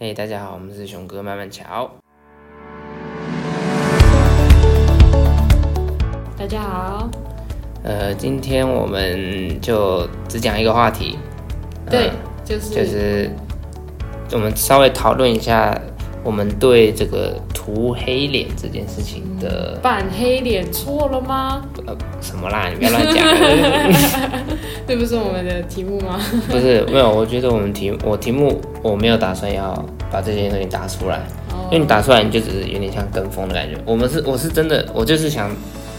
嘿、大家好，我们是熊哥慢慢瞧。大家好，呃，今天我们就只讲一个话题，对呃，就是就是我们稍微讨论一下我们对这个涂黑脸这件事情的、扮黑脸错了吗？呃什么啦，你不要乱讲。这不是我们的题目吗？不是，没有，我觉得我们题我题目我没有打算要把这些东西打出来，因为你打出来你就只是有点像跟风的感觉。我们是我是真的，我就是想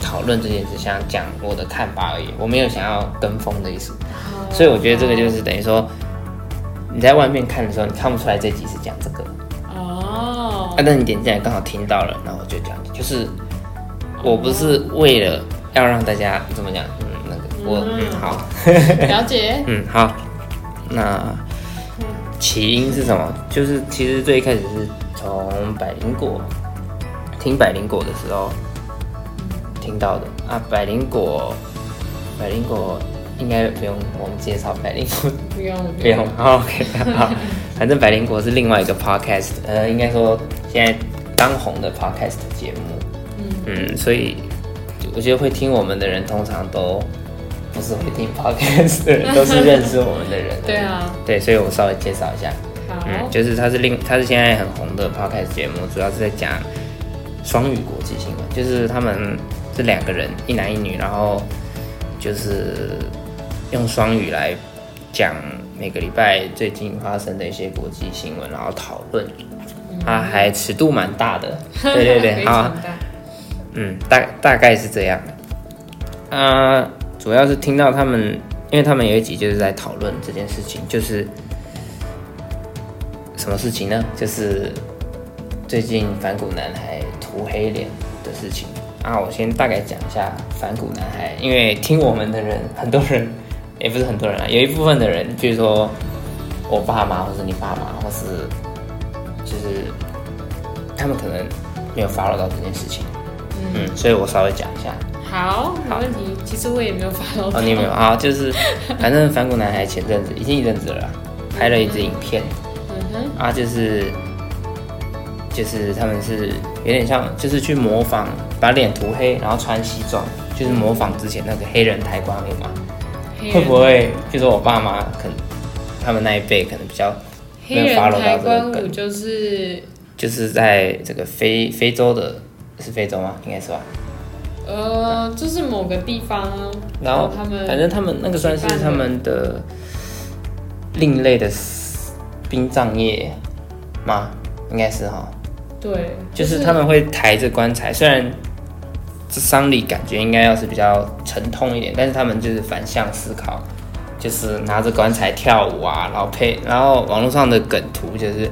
讨论这件事，想讲我的看法而已，我没有想要跟风的意思。所以我觉得这个就是等于说，你在外面看的时候，你看不出来这集是讲这个，哦啊，，但你点进来刚好听到了，然后我就讲，就是我不是为了要让大家怎么讲，嗯，那个我嗯好，了解。嗯好，那起因是什么？就是其实最一开始是从百灵果听百灵果的时候听到的啊，百灵果百灵果应该不用我们介绍百灵果。不用不用好，OK，好，反正百灵果是另外一个 podcast，呃，应该说现在当红的 podcast 节目，嗯。所以我觉得会听我们的人通常都不是会听 podcast 的人，都是认识我们的人。对啊，对，所以我稍微介绍一下，嗯，就是它是另它是现在很红的 podcast 节目，主要是在讲双语国际新闻，就是他们这两个人，一男一女，然后就是用双语来讲每个礼拜最近发生的一些国际新闻，然后讨论。它还尺度蛮大的，对对对，非好。嗯，大大概是这样。啊、主要是听到他们，因为他们有一集就是在讨论这件事情，就是什么事情呢？就是最近反骨男孩涂黑脸的事情啊。我先大概讲一下反骨男孩，因为听我们的人，很多人也不是很多人啊，有一部分的人，比如说我爸妈，或是你爸妈，或是就是他们可能没有 follow 到这件事情。嗯，所以我稍微讲一下。好，没问题。其实我也没有发到。哦，你没有 啊？就是反正反骨男孩前阵子已经一阵子了，拍了一支影片嗯哼，啊，就是就是他们是有点像，就是去模仿把脸涂黑，然后穿西装，就是模仿之前那个黑人抬棺舞嘛。会不会就说我爸妈可能他们那一辈可能比较没有 follow 到抬这个就是就是在这个非非洲的是非洲吗？应该是吧。呃，就是某个地方，然后他们反正他们那个算是他们的另类的殡葬业吗？应该是哈，对，就是他们会抬着棺材，虽然这丧礼感觉应该要是比较沉痛一点，但是他们就是反向思考，就是拿着棺材跳舞啊，然后配，然后网络上的梗图就是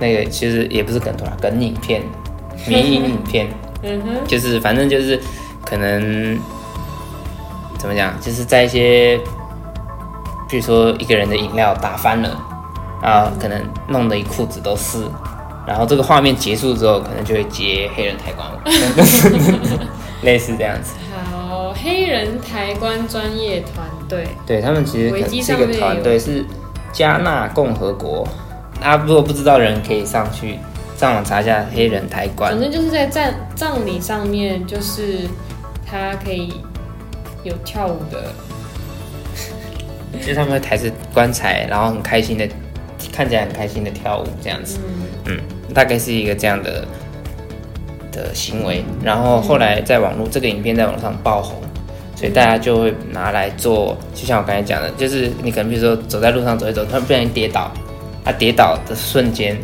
那个其实也不是梗图啦，梗影片、迷影影片。嗯哼，就是反正就是可能怎么讲，就是在一些，比如说一个人的饮料打翻了，啊，可能弄得一裤子都是，然后这个画面结束之后，可能就会接黑人抬棺舞，类似这样子。好，黑人抬棺专业团队，对他们其实可能是一个团队，是加纳共和国。大家如果不知道的人，可以上去上网查一下黑人抬棺反。正就是在葬葬礼上面，就是他可以有跳舞的，就是他们会抬着棺材，然后很开心的，看起来很开心的跳舞这样子。嗯，大概是一个这样的的行为。然后后来在网络这个影片在网络上爆红，所以大家就会拿来做，就像我刚才讲的，就是你可能比如说走在路上走一走，突然不小心跌倒，啊跌倒的瞬间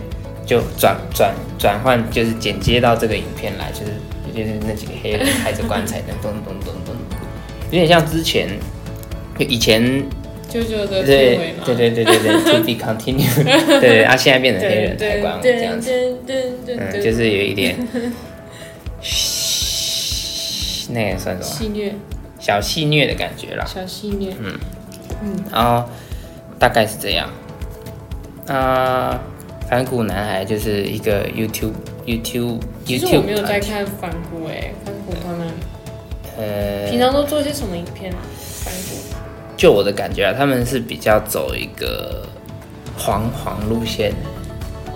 就转转转换，就是剪接到这个影片来，就是就是那几个黑人抬着棺材，的咚咚咚咚，有点像之前就以前舅舅的对，对对对对对，to be continued，对对，他现在变成黑人抬棺舞这样子，嗯，对就是有一点，那也算什么？戏虐，小戏虐的感觉啦。小戏虐，嗯。然后大概是这样。啊、反骨男孩就是一个 YouTube YouTube 其实我 YouTube 没有在看反骨哎，反骨他们。呃，平常都做些什么影片啊？反骨。就我的感觉啊，他们是比较走一个黄黄路线，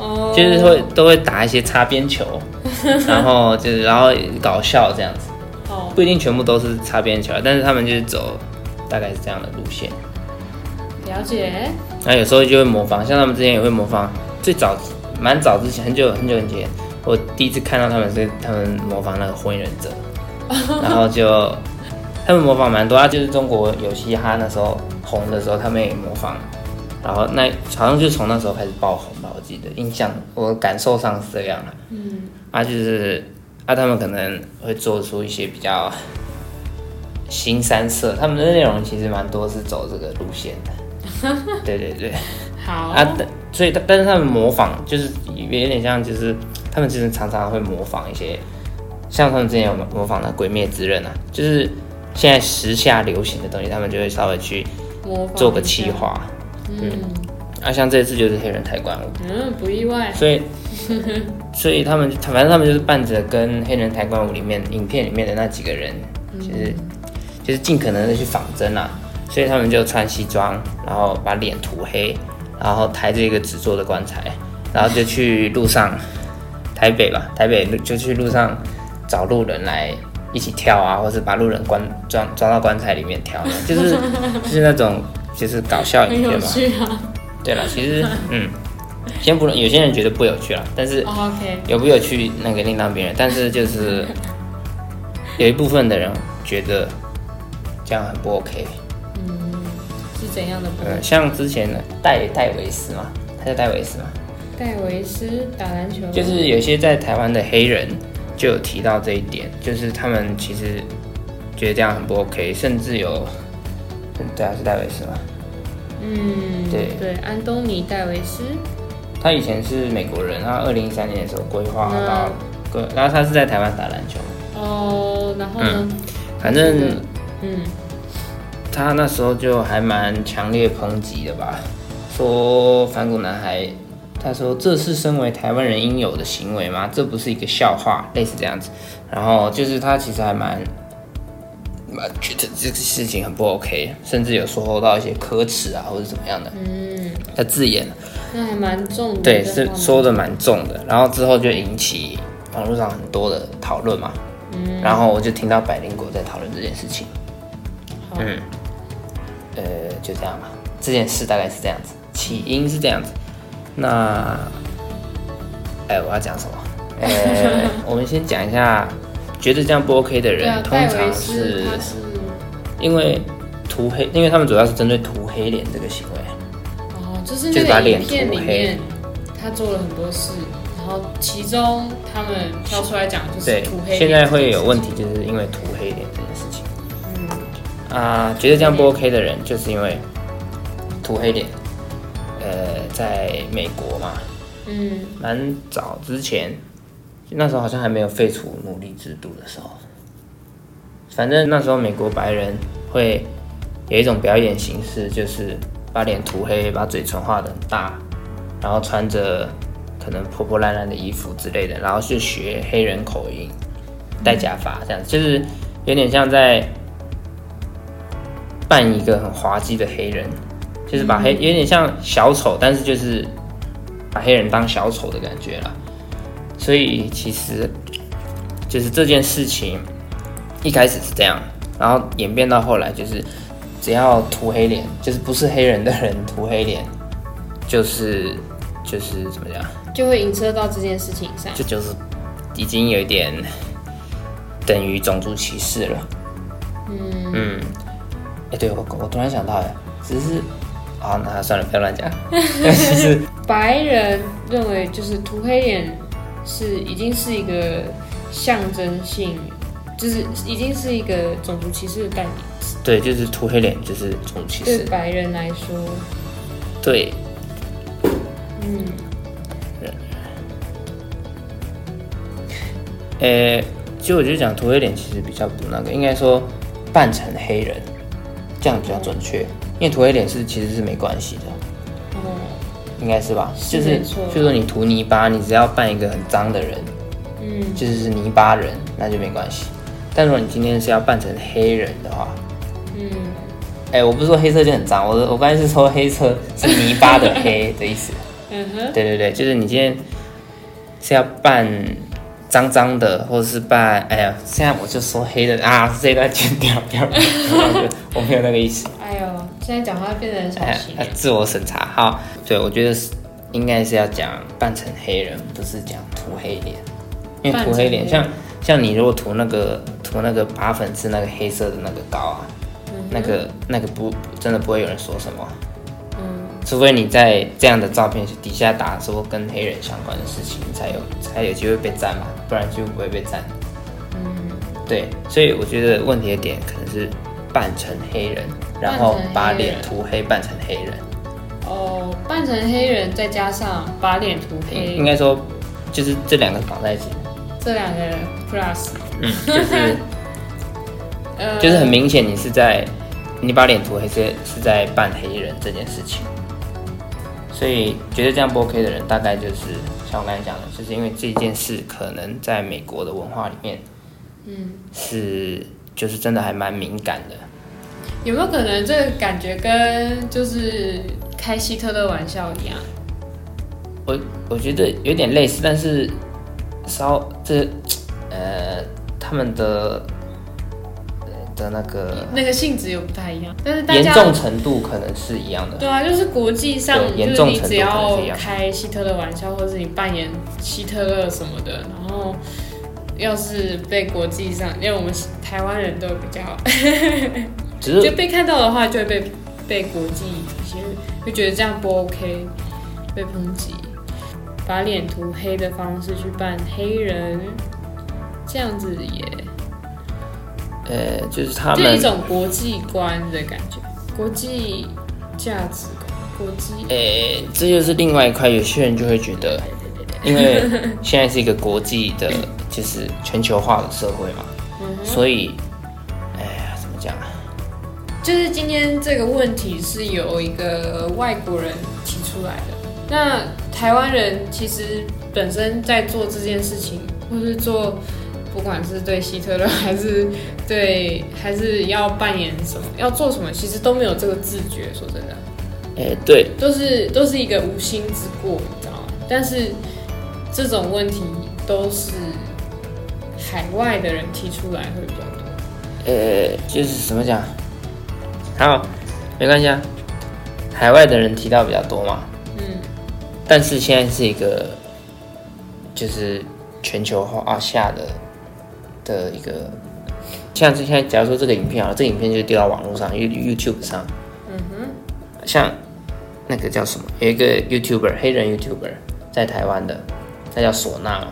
哦，就是会都会打一些擦边球，然后就是然后搞笑这样子，哦，不一定全部都是擦边球，但是他们就是走大概是这样的路线。了解，那有时候就会模仿，像他们之前也会模仿，最早蛮早之前，很久很久以前，我第一次看到他们是他们模仿那个火影忍者，然后就他们模仿蛮多啊，就是中国有嘻哈那时候红的时候，他们也模仿，然后那好像就从那时候开始爆红吧，我记得印象我感受上是这样的，嗯，啊就是啊他们可能会做出一些比较新三色，他们的内容其实蛮多是走这个路线的，对对对。好，啊，但所以但但是他们模仿就是有点像，就是他们其实常常会模仿一些，像他们之前有模仿的《鬼灭之刃》啊，就是现在时下流行的东西，他们就会稍微去做个企，划。嗯。啊，像这次就是黑人抬棺舞，嗯，不意外，所以 所以他们反正他们就是伴着跟黑人抬棺舞里面影片里面的那几个人，就是就是尽可能的去仿真啦，所以他们就穿西装，然后把脸涂黑，然后抬着一个纸做的棺材，然后就去路上台北吧，台北就去路上找路人来一起跳啊，或是把路人关装装到棺材里面跳，就是 就是那种就是搞笑很有影片嘛。啊对了，其实 嗯，先不论有些人觉得不有趣了，但是有不有趣那个另当别论，但是就是 有一部分的人觉得这样很不 OK。嗯，是怎样的不？嗯，像之前的戴戴维斯嘛，他叫戴维斯嘛，戴维斯打篮球，就是有些在台湾的黑人就有提到这一点，就是他们其实觉得这样很不 OK，甚至有，嗯对啊，是戴维斯嘛，嗯，对对，安东尼戴维斯，他以前是美国人，他二零一三年的时候规划嗯到，个，然后他是在台湾打篮球，哦，然后呢？反正嗯，他那时候就还蛮强烈抨击的吧，说反骨男孩，他说这是身为台湾人应有的行为吗？这不是一个笑话，类似这样子。然后就是他其实还蛮蛮觉得这个事情很不 OK，甚至有说到一些可耻啊或者怎么样的嗯，的字眼，那还蛮重的，对，是说的蛮重的。然后之后就引起网络上很多的讨论嘛，嗯，然后我就听到百灵果在讨论这件事情。嗯，呃，就这样吧。这件事大概是这样子，起因是这样子。那，哎，我要讲什么？呃，我们先讲一下，觉得这样不 OK 的人，啊，通常是是因为涂黑，因为他们主要是针对涂黑脸这个行为。哦，就是就是那个把脸影片涂黑里面他做了很多事，然后其中他们挑出来讲就是对涂黑，现在会有问题，，就是因为涂黑脸这件事情。嗯，啊、觉得这样不 OK 的人，就是因为涂黑脸。呃，在美国嘛，嗯，蛮早之前，那时候好像还没有废除奴隶制度的时候，反正那时候美国白人会有一种表演形式，就是把脸涂黑，把嘴唇画的很大，然后穿着可能破破烂烂的衣服之类的，然后去学黑人口音，戴假发这样，就是有点像在扮一个很滑稽的黑人，就是把黑有点像小丑，但是就是把黑人当小丑的感觉啦。所以其实就是这件事情一开始是这样，然后演变到后来就是只要涂黑脸，就是不是黑人的人涂黑脸，就是就是怎么讲，就会影射到这件事情上。这就是已经有一点等于种族歧视了。嗯，嗯，哎、对我我突然想到，哎，只是啊，那算了，不要乱讲，就是白人认为就是涂黑脸是已经是一个象征性，就是已经是一个种族歧视的概念。对，就是涂黑脸就是种族歧视，对白人来说，对，嗯，呃，其实我就讲涂黑脸其实比较不那个，应该说扮成黑人，这样比较准确，因为涂黑脸是其实是没关系的，哦，应该是吧？是就是就是说你涂泥巴，你只要扮一个很脏的人，嗯，就是是泥巴人，那就没关系。但如果你今天是要扮成黑人的话，嗯，哎、我不是说黑色就很脏，我我刚才是说黑色是泥巴的黑的意思。嗯哼，对对对，就是你今天是要扮脏脏的，或者是扮……哎呀，现在我就说黑的啊，这一段剪掉，不要，不 要我没有那个意思。现在讲话变得很小哎心呀，自我审查。好，对我觉得是应该是要讲扮成黑人，不是讲涂黑脸，因为涂黑脸像像你如果涂那个涂那个拔粉刺那个黑色的那个膏啊，那个那个不真的不会有人说什么。嗯，除非你在这样的照片底下打说跟黑人相关的事情，才有才有机会被赞嘛，不然就不会被赞。嗯，对，所以我觉得问题的点可能是扮成黑人，然后把脸涂黑扮成黑人，哦，扮成黑人，再加上把脸涂黑，应该说就是这两个绑在一起，这两个 plus，嗯，就是呃，就是很明显你是在你把脸涂黑是是在扮黑人这件事情，所以觉得这样不 OK 的人，大概就是像我刚才讲的，就是因为这件事可能在美国的文化里面。嗯，是就是真的还蛮敏感的。有没有可能这个感觉跟就是开希特勒玩笑一样？我我觉得有点类似，但是稍这呃他们的呃的那个那个性质又不太一样，但是大严重程度可能是一样的。对啊，就是国际上，严就是你只要开希特勒玩笑，或者是你扮演希特勒什么的，然后要是被国际上，因为我们台湾人都比较，只就被看到的话，就会被被国际一些会觉得这样不 OK，被抨击，把脸涂黑的方式去扮黑人，这样子也呃就是他就一种国际观的感觉，国际价值观，国际。呃这就是另外一块，有些人就会觉得，因为现在是一个国际的，就是全球化的社会嘛，所以哎呀怎么讲啊？就是今天这个问题是由一个外国人提出来的。那台湾人其实本身在做这件事情，或是做不管是对希特勒还是对还是要扮演什么，要做什么，其实都没有这个自觉。说真的，哎对，都是都是一个无心之过，你知道吗？但是这种问题都是海外的人提出来会比较多。呃，就是怎么讲？好，没关系啊。海外的人提到比较多嘛，嗯，但是现在是一个就是全球化下的的一个，像是现在假如说这个影片啊，这个影片就丢到网络上，You YouTube 上，嗯哼，像那个叫什么，有一个 YouTuber 黑人 YouTuber 在台湾的，他叫唢呐嘛，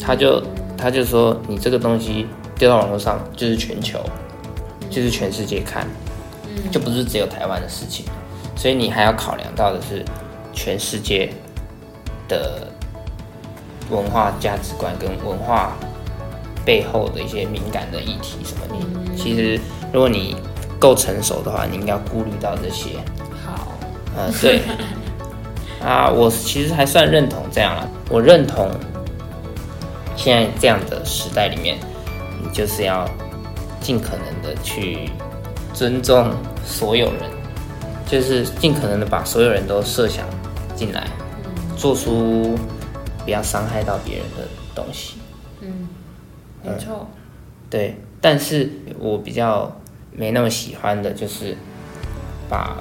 他就他就说你这个东西丢到网络上就是全球，就是全世界看，就不是只有台湾的事情，所以你还要考量到的是全世界的文化价值观跟文化背后的一些敏感的议题什么你其实如果你够成熟的话，你应该要顾虑到这些。好，呃，对，啊，我其实还算认同这样了。我认同现在这样的时代里面，你就是要尽可能的去尊重所有人，就是尽可能的把所有人都设想进来，做出不要伤害到别人的东西。嗯，没错，对，但是我比较没那么喜欢的就是把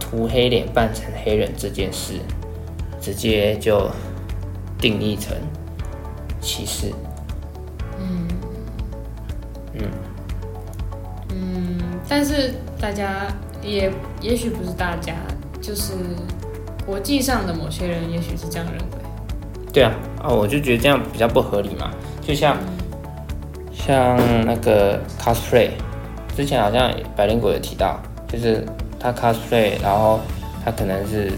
涂黑脸扮成黑人这件事，直接就定义成歧视。嗯但是大家也也许不是大家，就是国际上的某些人，也许是这样认为。对啊，啊，我就觉得这样比较不合理嘛。就像像那个 cosplay，之前好像百灵果有提到，就是他 cosplay，然后他可能是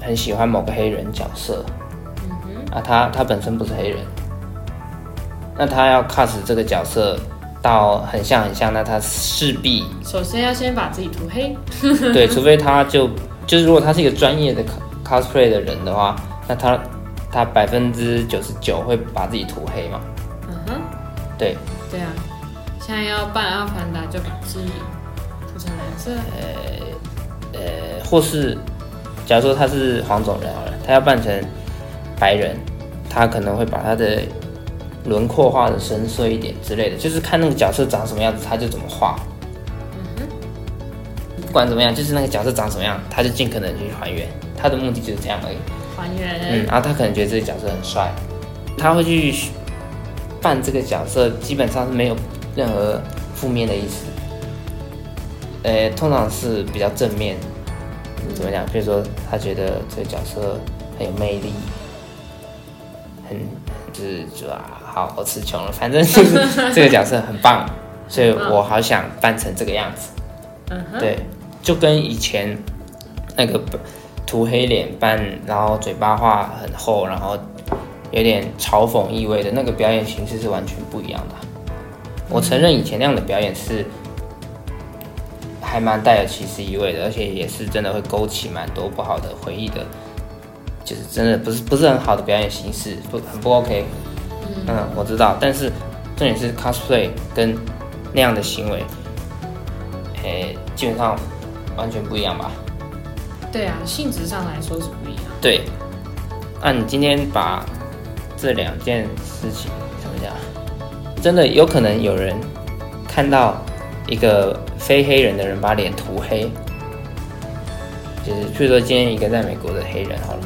很喜欢某个黑人角色，啊，他他本身不是黑人，那他要 cos 这个角色到很像很像，那他势必首先要先把自己涂黑，对，除非他就就是如果他是一个专业的 cos- cosplay 的人的话，那他他百分之九十九会把自己涂黑嘛？嗯哼，对，对啊，现在要扮阿凡达就把自己涂成蓝色，呃，或是假如说他是黄种人好了，他要扮成白人，他可能会把他的轮廓画的深邃一点之类的，就是看那个角色长什么样子，他就怎么画。嗯不管怎么样，就是那个角色长什么样，他就尽可能去还原。他的目的就是这样而已。还原。嗯，然后他可能觉得这个角色很帅，他会去扮这个角色，基本上是没有任何负面的意思。呃，通常是比较正面。怎么讲？比如说，他觉得这个角色很有魅力，很就是就啊，好，我词穷了，反正就是 这个角色很棒，所以我好想扮成这个样子。嗯对，就跟以前那个涂黑脸扮，然后嘴巴画很厚，然后有点嘲讽意味的那个表演形式是完全不一样的。我承认以前那样的表演是。还蛮带有歧视意味的，而且也是真的会勾起蛮多不好的回忆的，就是真的不是不是很好的表演形式，不很不 OK。嗯，我知道，但是重点是 cosplay 跟那样的行为，诶，基本上完全不一样吧？对啊，性质上来说是不一样。对，那你今天把这两件事情怎么讲？真的有可能有人看到。一个非黑人的人把脸涂黑，就是，譬如说今天一个在美国的黑人好了，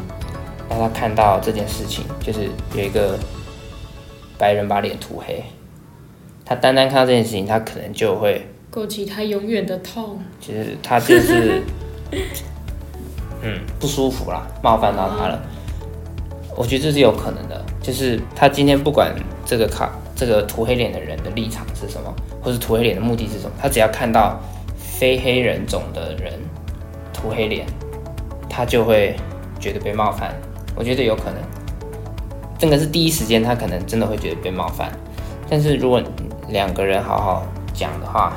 让他看到这件事情，就是有一个白人把脸涂黑，他单单看到这件事情，他可能就会勾起他永远的痛。其实他就是，嗯，不舒服啦，冒犯到他了。我觉得这是有可能的，就是他今天不管这个卡。这个涂黑脸的人的立场是什么，或是涂黑脸的目的是什么？他只要看到非黑人种的人涂黑脸，他就会觉得被冒犯。我觉得有可能，这个是第一时间他可能真的会觉得被冒犯。但是如果两个人好好讲的话，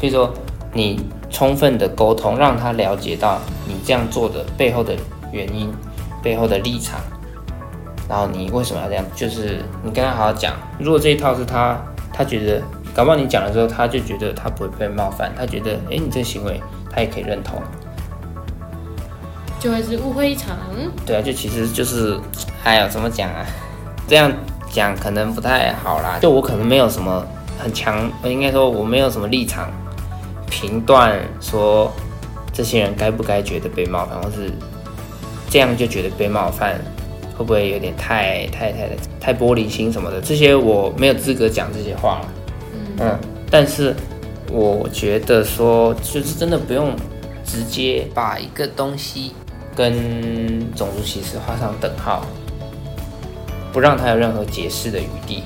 比如说你充分的沟通，让他了解到你这样做的背后的原因、背后的立场。然后你为什么要这样？就是你跟他好好讲。如果这一套是他，他觉得，搞不好你讲了之后，他就觉得他不会被冒犯，他觉得，哎，你这行为他也可以认同，就会是误会一场。对啊，就其实就是，哎呦，怎么讲啊？这样讲可能不太好啦。就我可能没有什么很强，应该说我没有什么立场评断说这些人该不该觉得被冒犯，或是这样就觉得被冒犯。会不会有点太太太太玻璃心什么的？这些我没有资格讲这些话了。嗯，但是我觉得说，就是真的不用直接把一个东西跟种族歧视画上等号，不让他有任何解释的余地，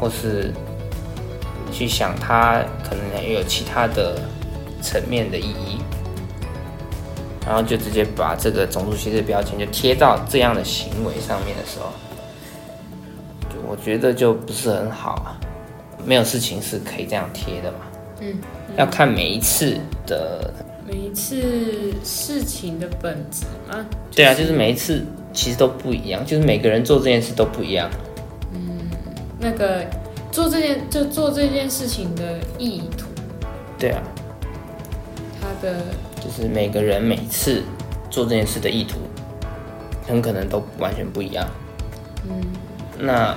或是去想他可能也有其他的层面的意义。然后就直接把这个种族歧视标签就贴到这样的行为上面的时候，就我觉得就不是很好啊。没有事情是可以这样贴的嘛。嗯。要看每一次的。每一次事情的本质啊。对啊，就是每一次其实都不一样，就是每个人做这件事都不一样。嗯。那个做这件就做这件事情的意图。对啊。他的。就是每个人每次做这件事的意图，很可能都完全不一样。嗯，那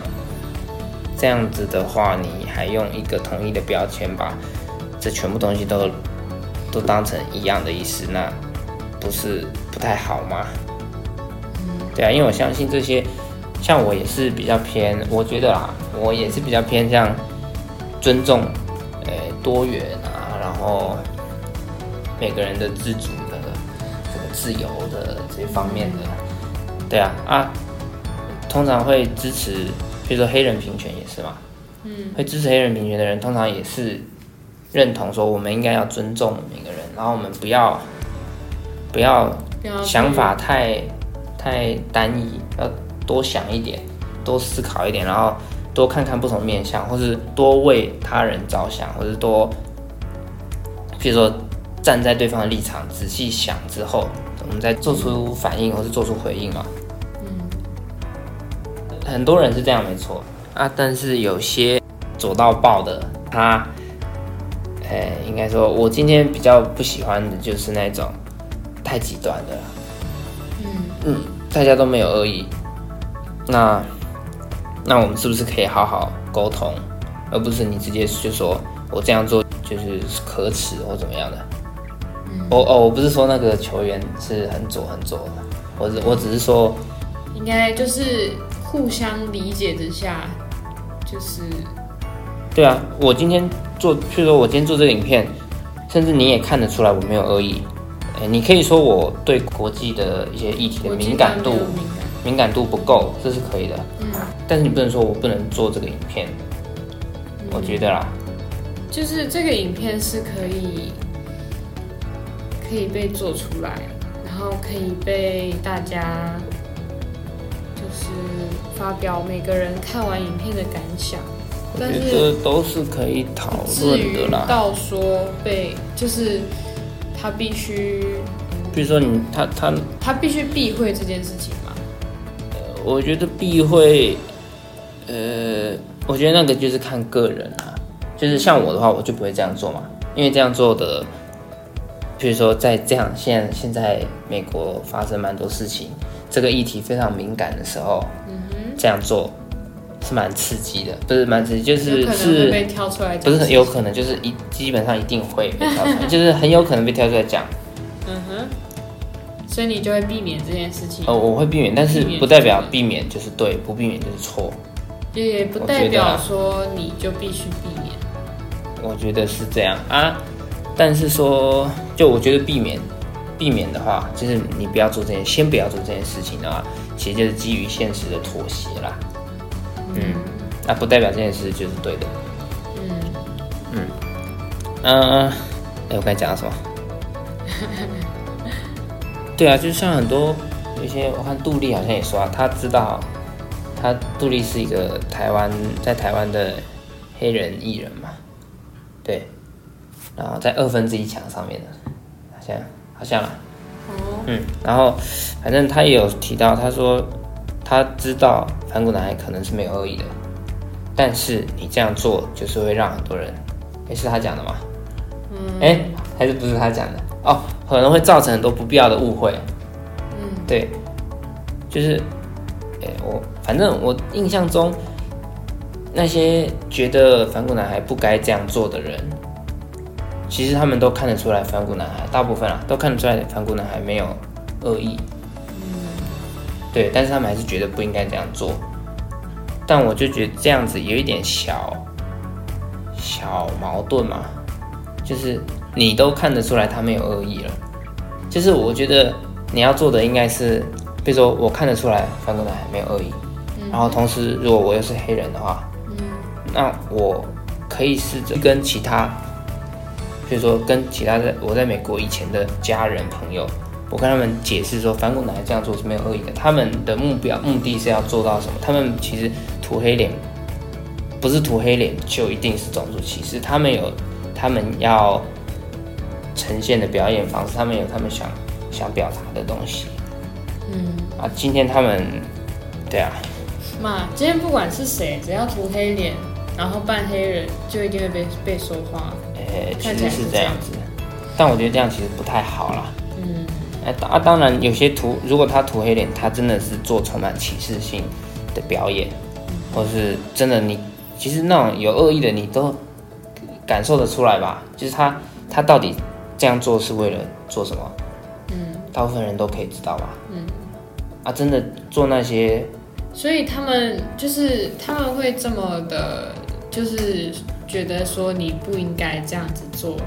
这样子的话，你还用一个统一的标签把这全部东西都都当成一样的意思，那不是不太好吗？嗯，对啊，因为我相信这些，像我也是比较偏，我觉得啊，我也是比较偏向尊重，呃，多元啊，然后。每个人的自主的这个自由的这些方面的，对啊啊，通常会支持，比如说黑人平权也是嘛，嗯，会支持黑人平权的人，通常也是认同说我们应该要尊重每个人，然后我们不要不要想法太太单一，要多想一点，多思考一点，然后多看看不同面相，或是多为他人着想，或是多，比如说。站在对方的立场，仔细想之后，我们再做出反应或是做出回应嘛。嗯，很多人是这样，没错啊。但是有些左到爆的，他，哎，应该说，我今天比较不喜欢的就是那种，太极端的了。嗯嗯，大家都没有恶意，那那我们是不是可以好好沟通，而不是你直接就说我这样做就是可耻或怎么样的？嗯我哦，我不是说那个球员是很左很左的，我只我只是说，应该就是互相理解之下，就是对啊，我今天做，譬如说我今天做这个影片，甚至你也看得出来我没有恶意。哎，你可以说我对国际的一些议题的敏感度敏感度不够，这是可以的。嗯，但是你不能说我不能做这个影片。我觉得啦，就是这个影片是可以。可以被做出来，然后可以被大家就是发表每个人看完影片的感想。我觉得都是可以讨论的啦。到说被就是他必须，比如说你他他他必须避讳这件事情吗？呃，我觉得避讳，呃，我觉得那个就是看个人啊。就是像我的话，我就不会这样做嘛，因为这样做的。比如说，在这样现现在美国发生蛮多事情，这个议题非常敏感的时候，这样做是蛮刺激的，不是蛮刺激，就是是被挑出来，不是很有可能，就是一基本上一定会被挑出来，就是很有可能被挑出来讲。嗯哼，所以你就会避免这件事情。哦，我会避免，但是不代表避免就是对，不避免就是错。也不代表说你就必须避免。我觉得是这样啊。但是说，就我觉得避免，避免的话，就是你不要做这件，先不要做这件事情的话，其实就是基于现实的妥协啦。嗯，那不代表这件事就是对的。嗯嗯嗯，哎，我刚才讲了什么？对啊，就像很多有些，我看杜丽好像也说啊，他知道，他杜丽是一个台湾在台湾的黑人艺人嘛，对。然后在二分之一强上面的，好像好像，嗯，然后反正他也有提到，他说他知道反骨男孩可能是没有恶意的，但是你这样做就是会让很多人，哎，是他讲的吗？嗯，哎，还是不是他讲的？哦，可能会造成很多不必要的误会。嗯，对，就是，哎，我反正我印象中那些觉得反骨男孩不该这样做的人。其实他们都看得出来，反骨男孩大部分啊都看得出来，反骨男孩没有恶意。嗯，对，但是他们还是觉得不应该这样做。但我就觉得这样子有一点小小矛盾嘛，就是你都看得出来他没有恶意了，就是我觉得你要做的应该是，比如说我看得出来反骨男孩没有恶意，然后同时如果我又是黑人的话，嗯，那我可以试着跟其他。比如说，跟其他在我在美国以前的家人朋友，我跟他们解释说，反骨男孩这样做是没有恶意的。他们的目标目的是要做到什么？他们其实涂黑脸，不是涂黑脸就一定是种族歧视。他们有他们要呈现的表演方式，他们有他们想想表达的东西。嗯啊，今天他们对啊，妈，今天不管是谁，只要涂黑脸，然后扮黑人，就一定会被被说话。呃，其实是这样子，但我觉得这样其实不太好啦。嗯，哎，啊，当然有些涂，如果他涂黑脸，他真的是做充满歧视性的表演，或是真的你，其实那种有恶意的，你都感受得出来吧？就是他，他到底这样做是为了做什么？嗯，大部分人都可以知道吧？嗯，啊，真的做那些，所以他们就是他们会这么的，就是。觉得说你不应该这样子做，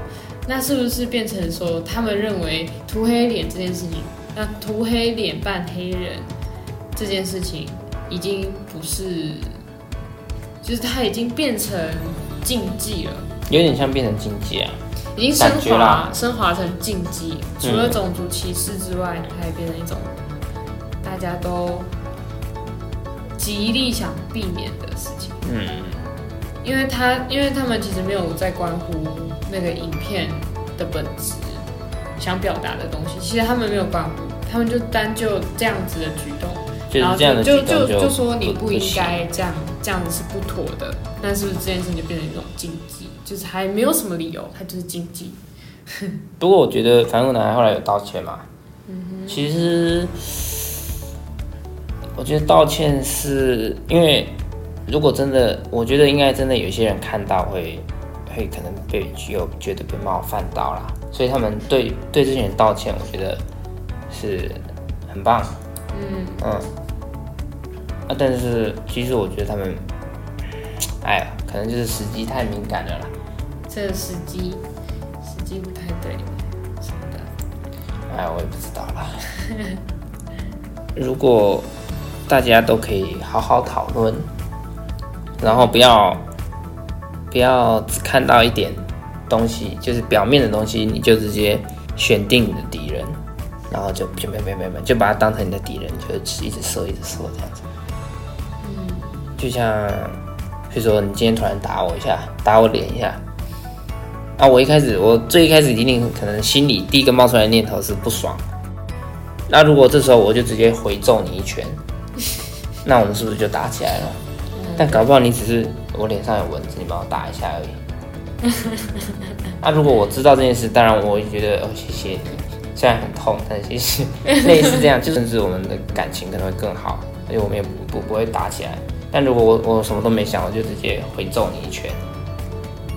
那是不是变成说他们认为涂黑脸这件事情，那涂黑脸扮黑人这件事情已经不是，就是它已经变成禁忌了，有点像变成禁忌啊，已经升华升华成禁忌，除了种族歧视之外，它也变成一种大家都极力想避免的事情。嗯。因为他，因为他们其实没有在关乎那个影片的本质，想表达的东西，其实他们没有关乎，他们就单就这样子的举动，然后就就就就说你不应该这样，这样子是不妥的，那是不是这件事情就变成一种禁忌？就是还没有什么理由，它就是禁忌。不过我觉得樊古男孩后来有道歉嘛，其实我觉得道歉是因为如果真的，我觉得应该真的有些人看到会会可能被有觉得被冒犯到啦，所以他们对对这些人道歉，我觉得是很棒。嗯嗯，啊，但是其实我觉得他们，哎呀，可能就是时机太敏感了啦。这个时机时机不太对，什么的。哎，我也不知道啦。如果大家都可以好好讨论，然后不要不要只看到一点东西，就是表面的东西，你就直接选定你的敌人，然后就就没没没没，就把它当成你的敌人，就一直射一直射这样子。嗯，就像比如说你今天突然打我一下，打我脸一下，啊，我一开始我最一开始一定可能心里第一个冒出来的念头是不爽。那如果这时候我就直接回揍你一拳，那我们是不是就打起来了？但搞不好你只是我脸上有蚊子，你帮我打一下而已。那如果我知道这件事，当然我会觉得哦，谢谢你，虽然很痛，但谢谢 类似这样，就甚至我们的感情可能会更好，而且我们也不不不会打起来。但如果我我什么都没想，我就直接回揍你一拳，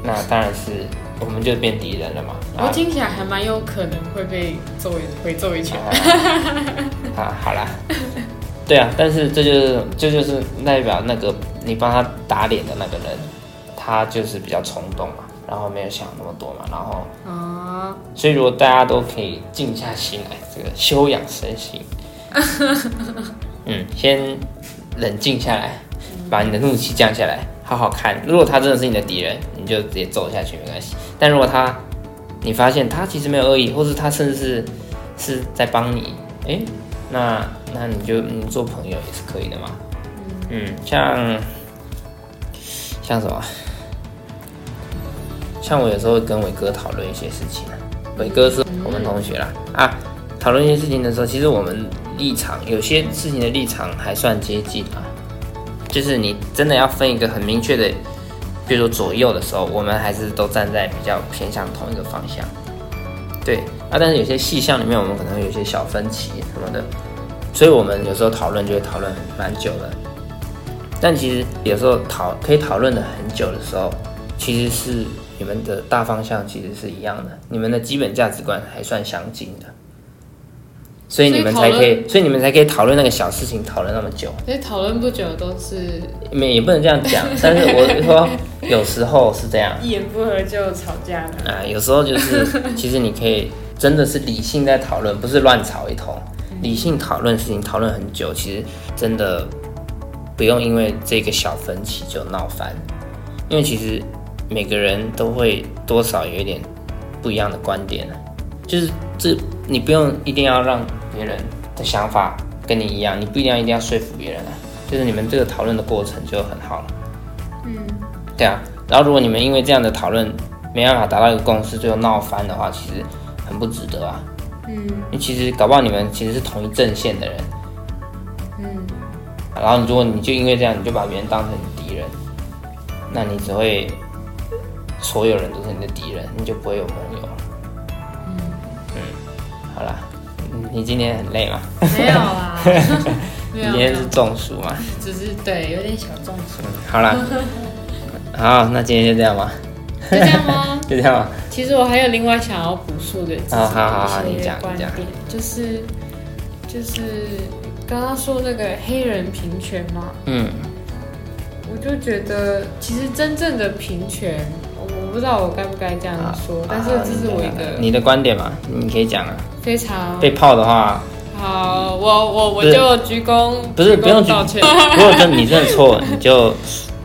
那当然是。我们就变敌人了嘛？我听起来还蛮有可能会被揍一回揍一拳。啊，好啦，对啊，但是这就是这就是代表那个你帮他打脸的那个人，他就是比较冲动嘛，然后没有想那么多嘛，然后啊，所以如果大家都可以静下心来，这个修养身心，嗯，先冷静下来，把你的怒气降下来。好好看，如果他真的是你的敌人，你就直接揍下去没关系。但如果他，你发现他其实没有恶意，或是他甚至是是在帮你，哎，那那你就你做朋友也是可以的嘛。嗯，像像什么，像我有时候会跟伟哥讨论一些事情啊。伟哥是我们同学啦啊，讨论一些事情的时候，其实我们立场有些事情的立场还算接近啊。就是你真的要分一个很明确的，比如说左右的时候，我们还是都站在比较偏向同一个方向。对啊，但是有些细项里面，我们可能会有些小分歧什么的，所以我们有时候讨论就会讨论蛮久的。但其实有时候讨可以讨论的很久的时候，其实是你们的大方向其实是一样的，你们的基本价值观还算相近的。所以你们才可以，所以你们才可以讨论那个小事情，讨论那么久。所以讨论不久都是，没也不能这样讲。但是我说有时候是这样，一言不合就吵架了。啊，有时候就是，其实你可以真的是理性在讨论，不是乱吵一通。理性讨论事情，讨论很久，其实真的不用因为这个小分歧就闹翻。因为其实每个人都会多少有一点不一样的观点就是这你不用一定要让。别人的想法跟你一样，你不一定要一定要说服别人啊，就是你们这个讨论的过程就很好了。嗯，对啊。然后如果你们因为这样的讨论没办法达到一个共识，最后闹翻的话，其实很不值得啊。嗯，因为其实搞不好你们其实是同一阵线的人。嗯。然后如果你就因为这样，你就把别人当成敌人，那你只会所有人都是你的敌人，你就不会有朋友。嗯嗯，好啦。你今天很累吗？没有啊，你 今天是中暑吗？只是对，有点小中暑。好了，好，那今天就这样吧。就这样吗？就这样吗？其实我还有另外想要补述的好好好，你讲你讲，就是就是刚刚说那个黑人平权嘛，嗯，我就觉得其实真正的平权，我不知道我该不该这样说，但是这是我一个你的观点嘛，你可以讲啊。非常被泡的话，好，我我我就鞠躬，不是不用道歉。如果真你真的错，你就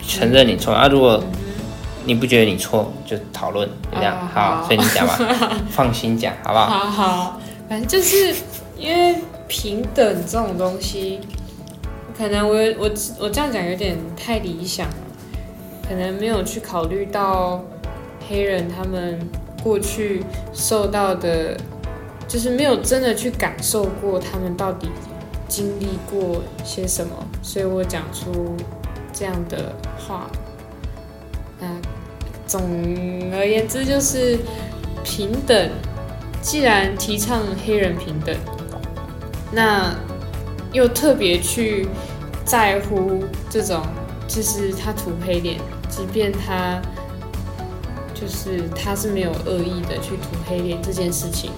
承认你错啊。如果你不觉得你错，就讨论这样。好，所以你讲吧，放心讲，好不好？好好，反正就是因为平等这种东西，可能我我我这样讲有点太理想，可能没有去考虑到黑人他们过去受到的。就是没有真的去感受过他们到底经历过些什么，所以我讲出这样的话。那总而言之就是平等。既然提倡黑人平等，那又特别去在乎这种，就是他涂黑脸，即便他就是他是没有恶意的去涂黑脸这件事情，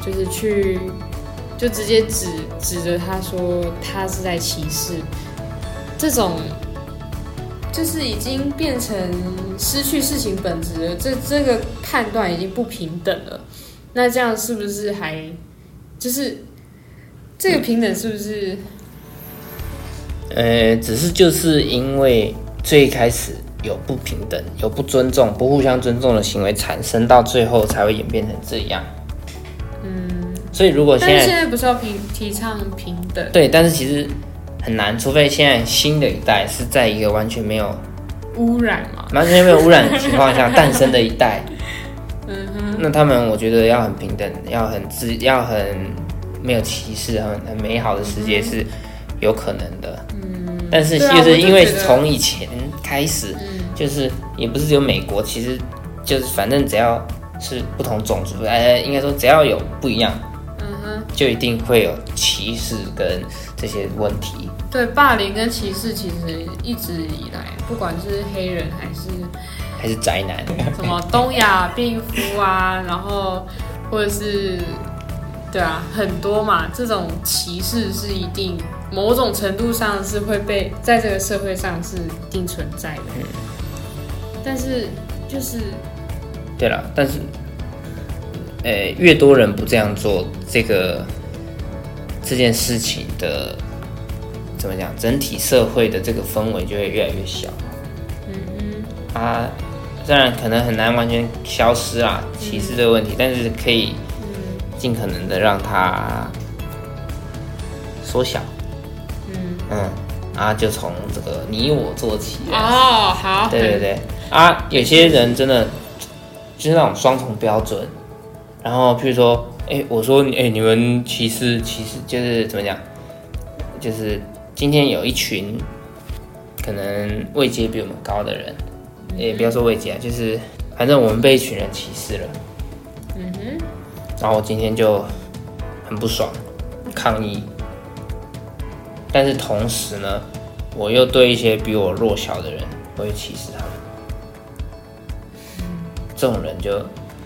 就是去就直接指指着他说他是在歧视，这种就是已经变成失去事情本质了，这这个判断已经不平等了。那这样是不是还就是这个平等是不是？呃，只是就是因为最开始有不平等、有不尊重、不互相尊重的行为产生，到最后才会演变成这样。嗯，所以如果现在现在不是要平提倡平等？对，但是其实很难，除非现在新的一代是在一个完全没有污染嘛？完全没有污染的情况下 诞生的一代。嗯哼，那他们我觉得要很平等，要很自，要很没有歧视，很很美好的世界是有可能的。嗯，但是就是因为从以前开始，就是也不是只有美国，其实就是反正只要是不同种族，呃，应该说只要有不一样，嗯哼，就一定会有歧视跟这些问题。对，霸凌跟歧视其实一直以来，不管是黑人还是还是宅男，什么东亚病夫啊，然后或者是对啊，很多嘛，这种歧视是一定某种程度上是会被在这个社会上是一定存在的。但是就是对了，但是，呃，越多人不这样做，这个这件事情的怎么讲，整体社会的这个氛围就会越来越小。嗯嗯，啊，虽然可能很难完全消失啦，歧视这个问题，但是可以尽可能的让它缩小。嗯。嗯，啊，就从这个你我做起啊。哦，好，对对对。啊，有些人真的就是那种双重标准，然后譬如说，哎、我说，哎、你们歧视其实就是怎么讲？就是今天有一群可能位阶比我们高的人，也不要说位阶啊，就是反正我们被一群人歧视了，嗯哼，然后我今天就很不爽，抗议，但是同时呢，我又对一些比我弱小的人我会歧视他们，这种人就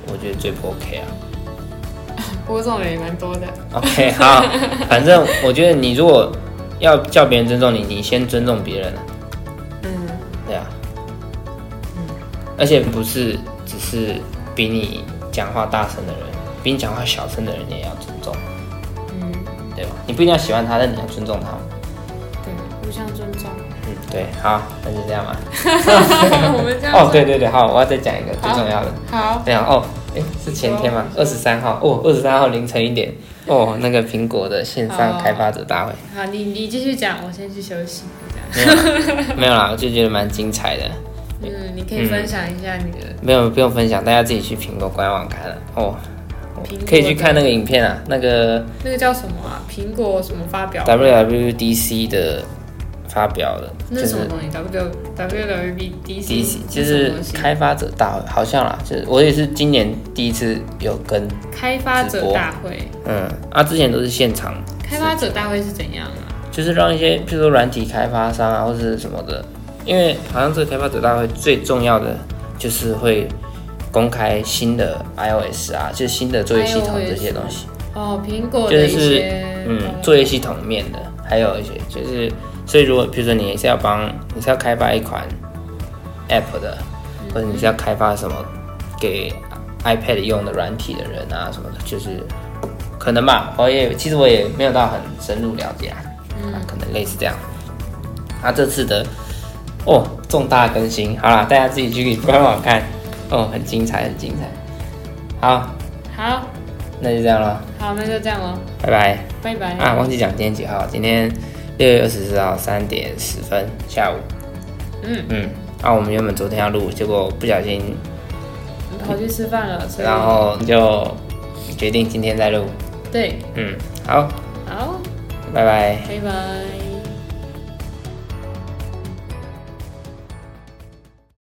我觉得最不 OK 啊。不过这种人也蛮多的。OK，好，反正我觉得你如果要叫别人尊重你，你先尊重别人啊。嗯，对啊，而且不是只是比你讲话大声的人，比你讲话小声的人你也要尊重，嗯，对吧？你不一定要喜欢他，但你要尊重他。对，互相尊重。嗯，对，好，那就这样吧。我们这样哦，对对对，好，我要再讲一个最重要的。好，这样哦，哎，是前天吗？二十三号哦，二十三号凌晨一点哦，那个苹果的线上开发者大会，好，你你继续讲，我先去休息。没有没有啦，我就觉得蛮精彩的。嗯，你可以分享一下你的没有不用分享，大家自己去苹果官网看了哦，苹可以去看那个影片啊，那个那个叫什么啊？苹果什么发表？WWDC 的发表的，那是是什么东西？W W W D C 就是开发者大会，好像啦，就是我也是今年第一次有跟，开发者大会。嗯，啊，之前都是现场，开发者大会是怎样啊？就是让一些，譬如说软体开发商啊，或者是什么的，因为好像这个开发者大会最重要的就是会公开新的 iOS 啊，就是新的作业系统这些东西，哦，苹果就是嗯，哦作业系统面的，还有一些就是，所以如果比如说你是要帮，你是要开发一款 App 的，或者你是要开发什么给 iPad 用的软体的人啊什么的，就是可能吧，我也其实我也没有到很深入了解啊，啊，可能类似这样。啊，这次的哦重大更新，好啦，大家自己去官网看，哦，很精彩，很精彩。好，好那就这样了，好，那就这样咯，拜拜。拜拜。啊，忘记讲今天几号？今天六月二十四号三点十分下午。嗯嗯，啊，我们原本昨天要录，结果不小心，跑去吃饭了，所以然后就决定今天再录。对，嗯，好，好，拜拜。拜拜。